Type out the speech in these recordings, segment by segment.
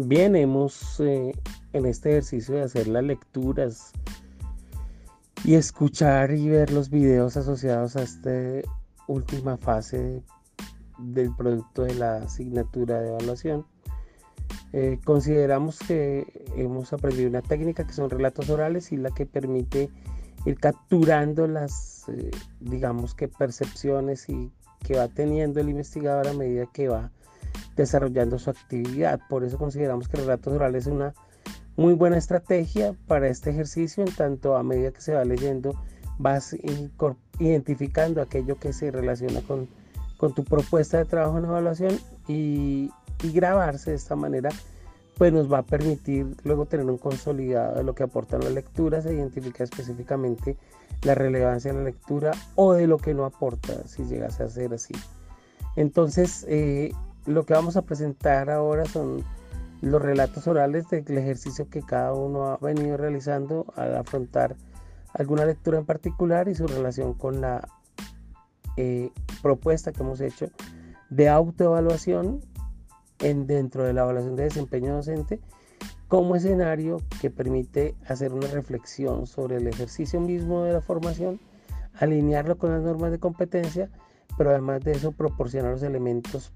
Bien, hemos eh, en este ejercicio de hacer las lecturas y escuchar y ver los videos asociados a esta última fase del producto de la asignatura de evaluación. Eh, consideramos que hemos aprendido una técnica que son relatos orales y la que permite ir capturando las, eh, digamos que percepciones y que va teniendo el investigador a medida que va desarrollando su actividad. Por eso consideramos que relatos orales es una muy buena estrategia para este ejercicio, en tanto a medida que se va leyendo vas identificando aquello que se relaciona con, tu propuesta de trabajo en evaluación y, grabarse de esta manera pues nos va a permitir luego tener un consolidado de lo que aportan las lecturas e identificar específicamente la relevancia de la lectura o de lo que no aporta si llegase a ser así. Entonces, eh, lo que vamos a presentar ahora son los relatos orales del ejercicio que cada uno ha venido realizando al afrontar alguna lectura en particular y su relación con la eh, propuesta que hemos hecho de autoevaluación en, dentro de la evaluación de desempeño docente como escenario que permite hacer una reflexión sobre el ejercicio mismo de la formación, alinearlo con las normas de competencia, pero además de eso proporcionar los elementos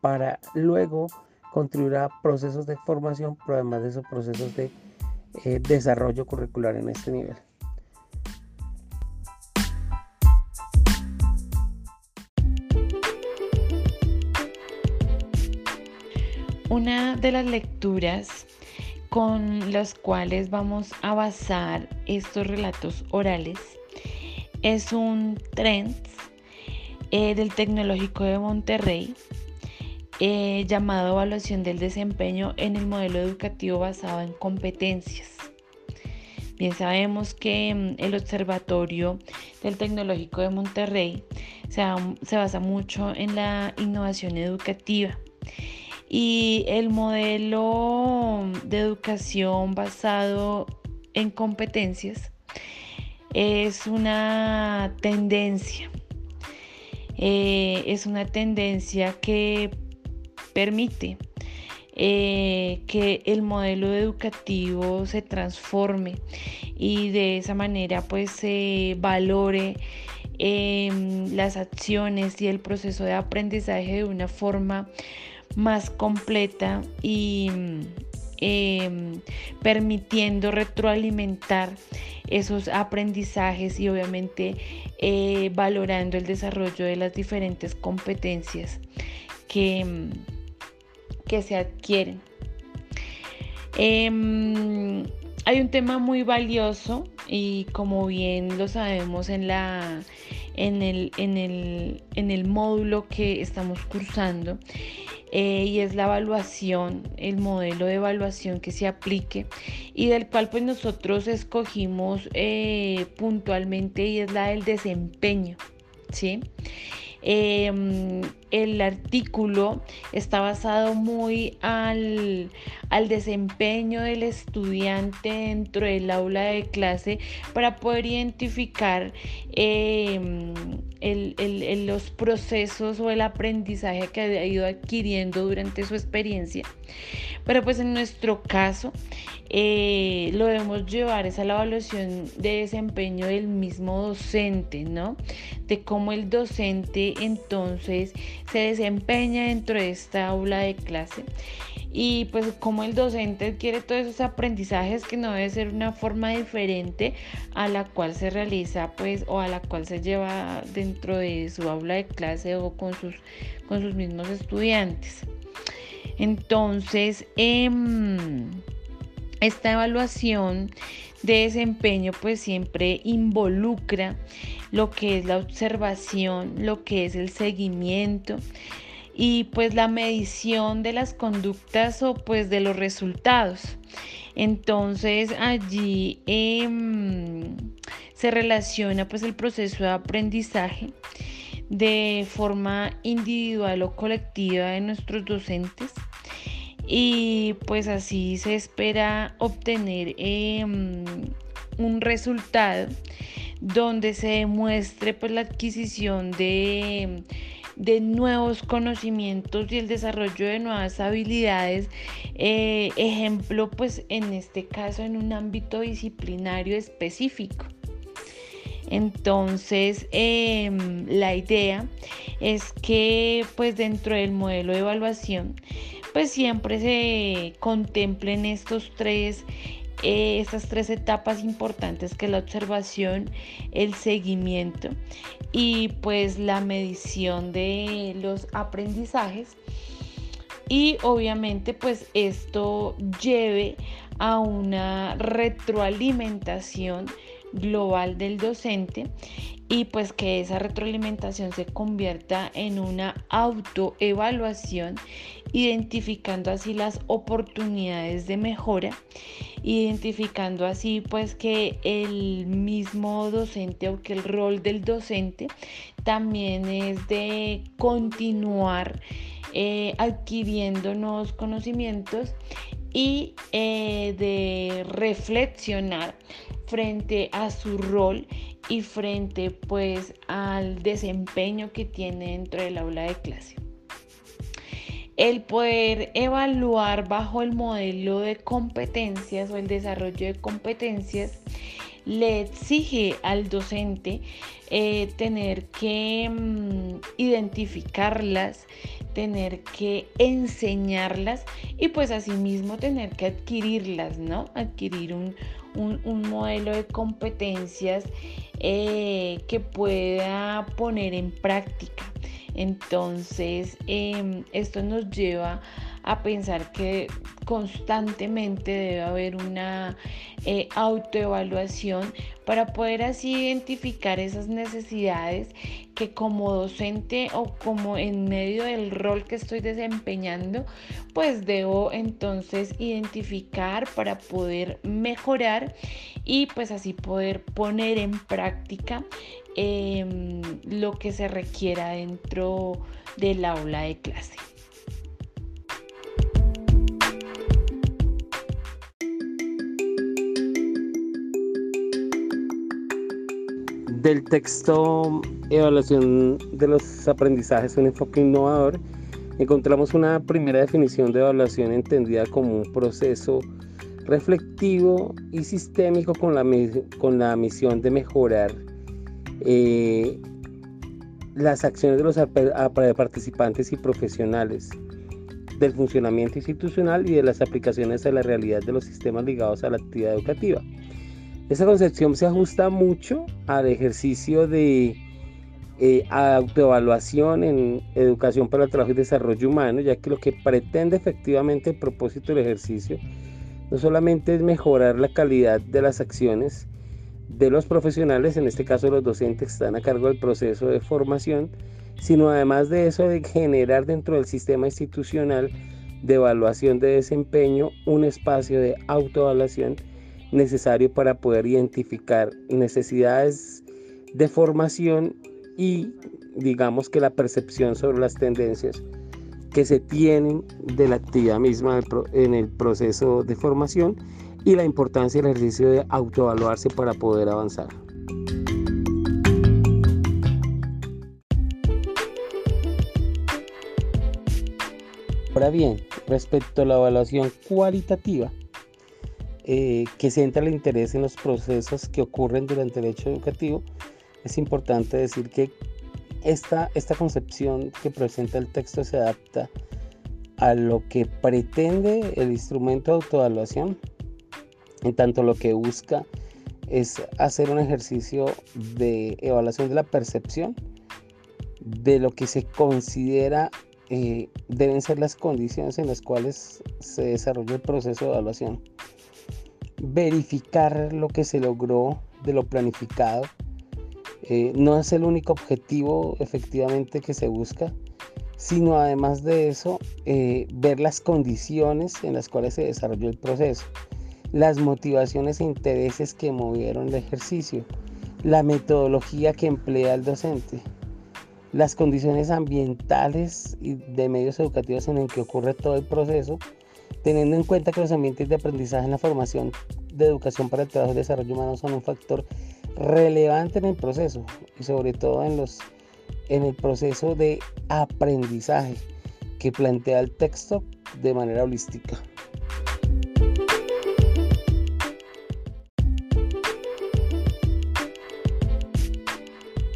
para luego contribuir a procesos de formación, pero además de esos procesos de eh, desarrollo curricular en este nivel. Una de las lecturas con las cuales vamos a basar estos relatos orales es un trend eh, del Tecnológico de Monterrey eh, llamado Evaluación del Desempeño en el modelo educativo basado en competencias. Bien sabemos que mm, el Observatorio del Tecnológico de Monterrey se, basa mucho en la innovación educativa y el modelo de educación basado en competencias es una tendencia. Eh, es una tendencia que permite eh, que el modelo educativo se transforme y de esa manera pues se valore em, las acciones y el proceso de aprendizaje de una forma más completa y em, permitiendo retroalimentar esos aprendizajes y obviamente eh, valorando el desarrollo de las diferentes competencias que em, que se adquieren. Em, hay un tema muy valioso y como bien lo sabemos en, la, en, el, en, el, en el módulo que estamos cursando eh, y es la evaluación, el modelo de evaluación que se aplique y del cual pues nosotros escogimos eh, puntualmente y es la del desempeño. ¿sí? Em, el artículo está basado muy al, desempeño del estudiante dentro del aula de clase para poder identificar em, los procesos o el aprendizaje que ha ido adquiriendo durante su experiencia. Pero pues en nuestro caso eh, lo debemos llevar es a la evaluación de desempeño del mismo docente, ¿no? De cómo el docente entonces se desempeña dentro de esta aula de clase y pues cómo el docente adquiere todos esos aprendizajes que no debe ser una forma diferente a la cual se realiza pues o a la cual se lleva dentro de su aula de clase o con sus, con sus mismos estudiantes. Entonces, em, esta evaluación de desempeño pues siempre involucra lo que es la observación, lo que es el seguimiento y pues la medición de las conductas o pues de los resultados. Entonces allí em, se relaciona pues el proceso de aprendizaje de forma individual o colectiva de nuestros docentes y pues así se espera obtener em, un resultado donde se demuestre pues la adquisición de de nuevos conocimientos y el desarrollo de nuevas habilidades. Eh, ejemplo, pues en este caso en un ámbito disciplinario específico. Entonces, em, la idea es que pues dentro del modelo de evaluación, pues siempre se contemplen estos tres eh, estas tres etapas importantes que la observación, el seguimiento y pues la medición de los aprendizajes. Y obviamente pues esto lleve a una retroalimentación global del docente y pues que esa retroalimentación se convierta en una autoevaluación, identificando así las oportunidades de mejora, identificando así pues que el mismo docente o que el rol del docente también es de continuar eh, adquiriendo nuevos conocimientos y eh, de reflexionar frente a su rol y frente pues al desempeño que tiene dentro del aula de clase. El poder evaluar bajo el modelo de competencias o el desarrollo de competencias le exige al docente eh, tener que mm, identificarlas, tener que enseñarlas y pues asimismo tener que adquirirlas, ¿no? Adquirir un, modelo de competencias eh, que pueda poner en práctica. Entonces, em, esto nos lleva a pensar que constantemente debe haber una eh, autoevaluación para poder así identificar esas necesidades que como docente o como en medio del rol que estoy desempeñando, pues debo entonces identificar para poder mejorar y pues así poder poner en práctica em, lo que se requiera dentro del aula de clase. Del texto Evaluación de los aprendizajes, un enfoque innovador, encontramos una primera definición de evaluación entendida como un proceso reflectivo y sistémico con la, con la misión de mejorar eh, las acciones de los participantes y profesionales del funcionamiento institucional y de las aplicaciones a la realidad de los sistemas ligados a la actividad educativa. Esa concepción se ajusta mucho al ejercicio de eh, autoevaluación en educación para el trabajo y desarrollo humano, ya que lo que pretende efectivamente el propósito del ejercicio no solamente es mejorar la calidad de las acciones de los profesionales, en este caso los docentes que están a cargo del proceso de formación, sino además de eso de generar dentro del sistema institucional de evaluación de desempeño un espacio de autoevaluación necesario para poder identificar necesidades de formación y digamos que la percepción sobre las tendencias que se tienen de la actividad misma en el proceso de formación y la importancia del ejercicio de autoevaluarse para poder avanzar. Ahora bien, respecto a la evaluación cualitativa, eh, que centra el interés en los procesos que ocurren durante el hecho educativo, es importante decir que esta, esta concepción que presenta el texto se adapta a lo que pretende el instrumento de autoevaluación, en tanto lo que busca es hacer un ejercicio de evaluación de la percepción de lo que se considera eh, deben ser las condiciones en las cuales se desarrolla el proceso de evaluación verificar lo que se logró de lo planificado. Eh, no es el único objetivo efectivamente que se busca, sino además de eso, eh, ver las condiciones en las cuales se desarrolló el proceso, las motivaciones e intereses que movieron el ejercicio, la metodología que emplea el docente, las condiciones ambientales y de medios educativos en el que ocurre todo el proceso teniendo en cuenta que los ambientes de aprendizaje en la formación de educación para el trabajo y desarrollo humano son un factor relevante en el proceso y sobre todo en los en el proceso de aprendizaje que plantea el texto de manera holística.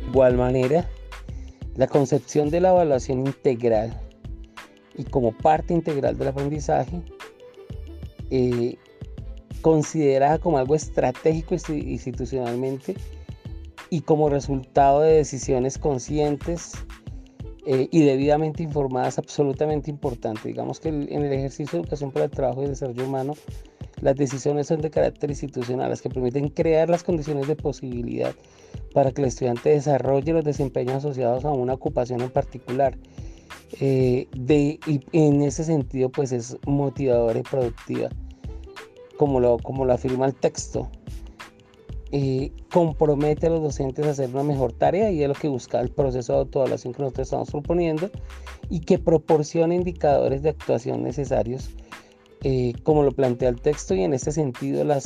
De igual manera, la concepción de la evaluación integral y como parte integral del aprendizaje, eh, considerada como algo estratégico institucionalmente y como resultado de decisiones conscientes eh, y debidamente informadas, absolutamente importante. Digamos que en el ejercicio de educación para el trabajo y el desarrollo humano, las decisiones son de carácter institucional, las que permiten crear las condiciones de posibilidad para que el estudiante desarrolle los desempeños asociados a una ocupación en particular. Eh, de, y en ese sentido, pues es motivadora y productiva, como lo, como lo afirma el texto. Eh, compromete a los docentes a hacer una mejor tarea y es lo que busca el proceso de autoevaluación que nosotros estamos proponiendo y que proporciona indicadores de actuación necesarios eh, como lo plantea el texto y en este sentido la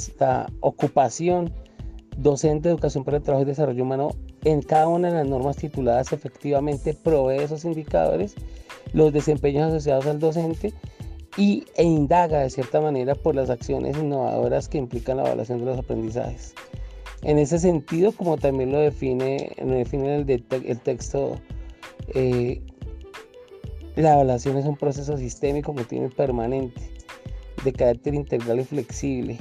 ocupación docente de educación para el trabajo y desarrollo humano en cada una de las normas tituladas efectivamente provee esos indicadores, los desempeños asociados al docente y, e indaga de cierta manera por las acciones innovadoras que implican la evaluación de los aprendizajes. En ese sentido, como también lo define, lo define el, texto, eh, la evaluación es un proceso sistémico, continuo y permanente, de carácter integral y flexible,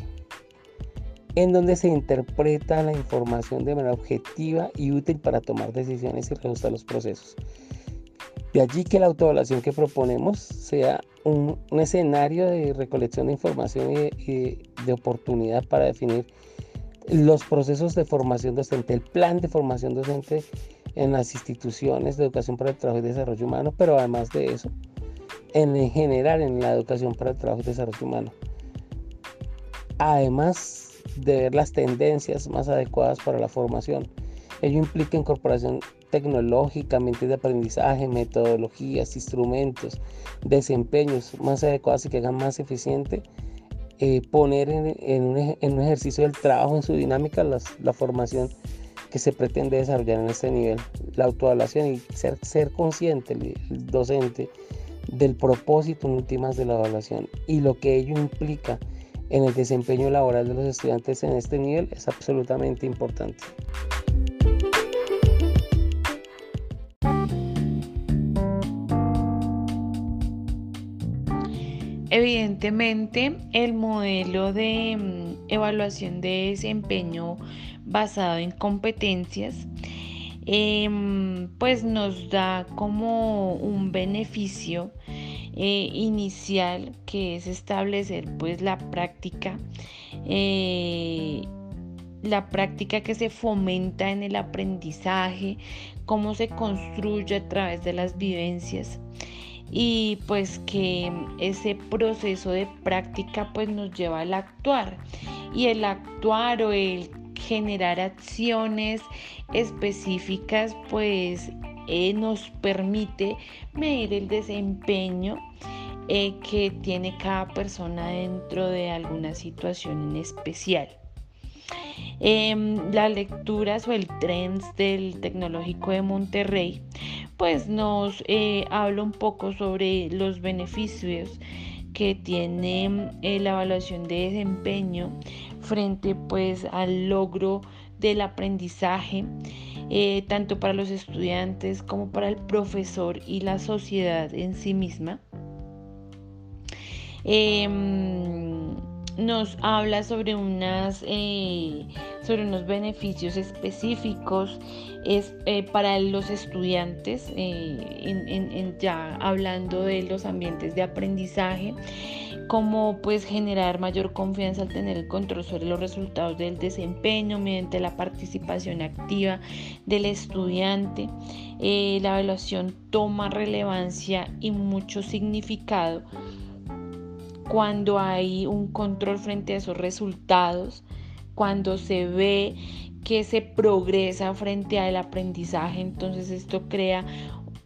en donde se interpreta la información de manera objetiva y útil para tomar decisiones y reajustar los procesos. De allí que la autoevaluación que proponemos sea un, escenario de recolección de información y de oportunidad para definir los procesos de formación docente, el plan de formación docente en las instituciones de educación para el trabajo y desarrollo humano, pero además de eso, en general en la educación para el trabajo y desarrollo humano. Además de ver las tendencias más adecuadas para la formación. Ello implica incorporación tecnológica, mentes de aprendizaje, metodologías, instrumentos, desempeños más adecuados y que hagan más eficiente eh, poner en, un, ejercicio del trabajo, en su dinámica, la formación que se pretende desarrollar en este nivel. La autoevaluación y ser, consciente, el, docente, del propósito en últimas de la evaluación y lo que ello implica en el desempeño laboral de los estudiantes en este nivel es absolutamente importante. Evidentemente, el modelo de mm, evaluación de desempeño basado en competencias, em, pues nos da como un beneficio eh, inicial que es establecer pues la práctica eh, la práctica que se fomenta en el aprendizaje, cómo se construye a través de las vivencias. Y pues que ese proceso de práctica pues nos lleva al actuar. Y el actuar o el generar acciones específicas pues eh, nos permite medir el desempeño eh, que tiene cada persona dentro de alguna situación en especial. Em, las lecturas o el Trends del Tecnológico de Monterrey, pues nos eh, habla un poco sobre los beneficios que tiene eh, la evaluación de desempeño frente pues al logro del aprendizaje, eh, tanto para los estudiantes como para el profesor y la sociedad en sí misma. Em, nos habla sobre, unas, eh, sobre unos beneficios específicos es, eh, para los estudiantes, ya hablando de los ambientes de aprendizaje, como pues generar mayor confianza al tener el control sobre los resultados del desempeño mediante la participación activa del estudiante. la evaluación toma relevancia y mucho significado cuando hay un control frente a esos resultados, cuando se ve que se progresa frente al aprendizaje, entonces esto crea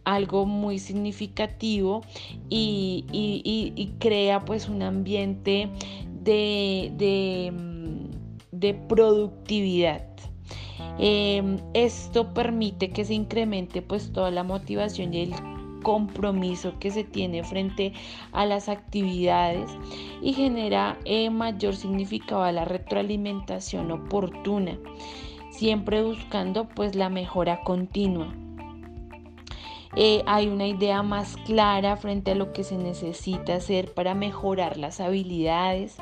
algo muy significativo y, crea pues un ambiente de, de, de productividad. Em, esto permite que se incremente pues toda la motivación y el compromiso que se tiene frente a las actividades y genera eh, mayor significado a la retroalimentación oportuna, siempre buscando pues la mejora continua. Eh, hay una idea más clara frente a lo que se necesita hacer para mejorar las habilidades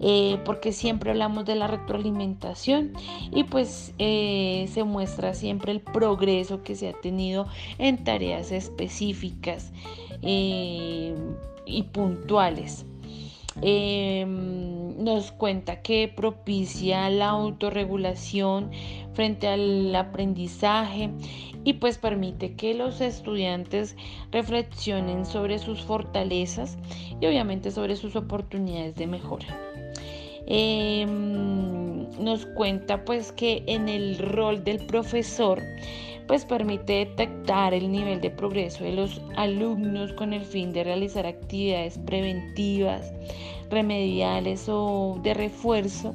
eh, porque siempre hablamos de la retroalimentación y pues eh, se muestra siempre el progreso que se ha tenido en tareas específicas y puntuales. Nos cuenta que propicia la autorregulación frente al aprendizaje y pues permite que los estudiantes reflexionen sobre sus fortalezas y obviamente sobre sus oportunidades de mejora. Em, nos cuenta pues que en el rol del profesor pues permite detectar el nivel de progreso de los alumnos con el fin de realizar actividades preventivas, remediales o de refuerzo.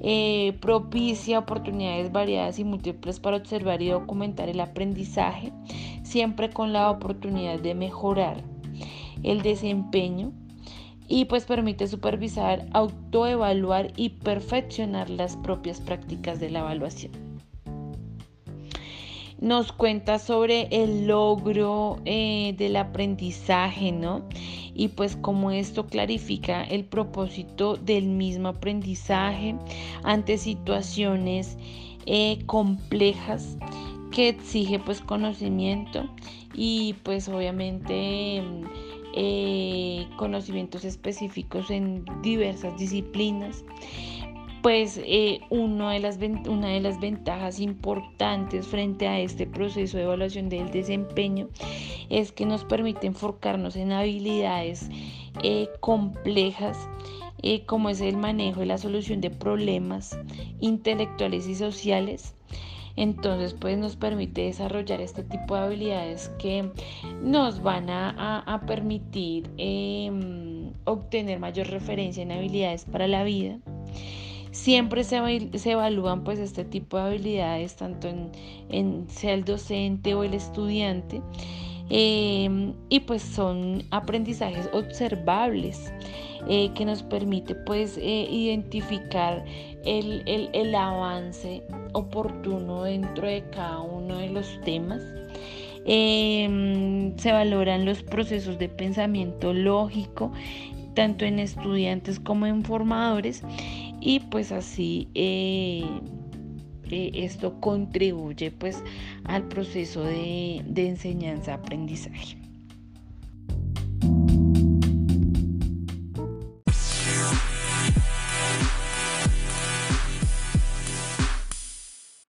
Eh, propicia oportunidades variadas y múltiples para observar y documentar el aprendizaje, siempre con la oportunidad de mejorar el desempeño y pues permite supervisar, autoevaluar y perfeccionar las propias prácticas de la evaluación. Nos cuenta sobre el logro eh, del aprendizaje, ¿no? Y pues cómo esto clarifica el propósito del mismo aprendizaje ante situaciones eh, complejas que exige pues conocimiento y pues obviamente conocimientos específicos en diversas disciplinas. Pues eh, de las, una de las ventajas importantes frente a este proceso de evaluación del desempeño es que nos permite enfocarnos en habilidades eh, complejas como es el manejo y la solución de problemas intelectuales y sociales entonces, pues nos permite desarrollar este tipo de habilidades que nos van a, permitir em, obtener mayor referencia en habilidades para la vida. Siempre se, evalúan pues este tipo de habilidades tanto en, sea el docente o el estudiante em, y pues son aprendizajes observables eh, que nos permite pues eh, identificar el, avance oportuno dentro de cada uno de los temas. Em, se valoran los procesos de pensamiento lógico, tanto en estudiantes como en formadores, y pues así eh, esto contribuye pues al proceso de enseñanza-aprendizaje.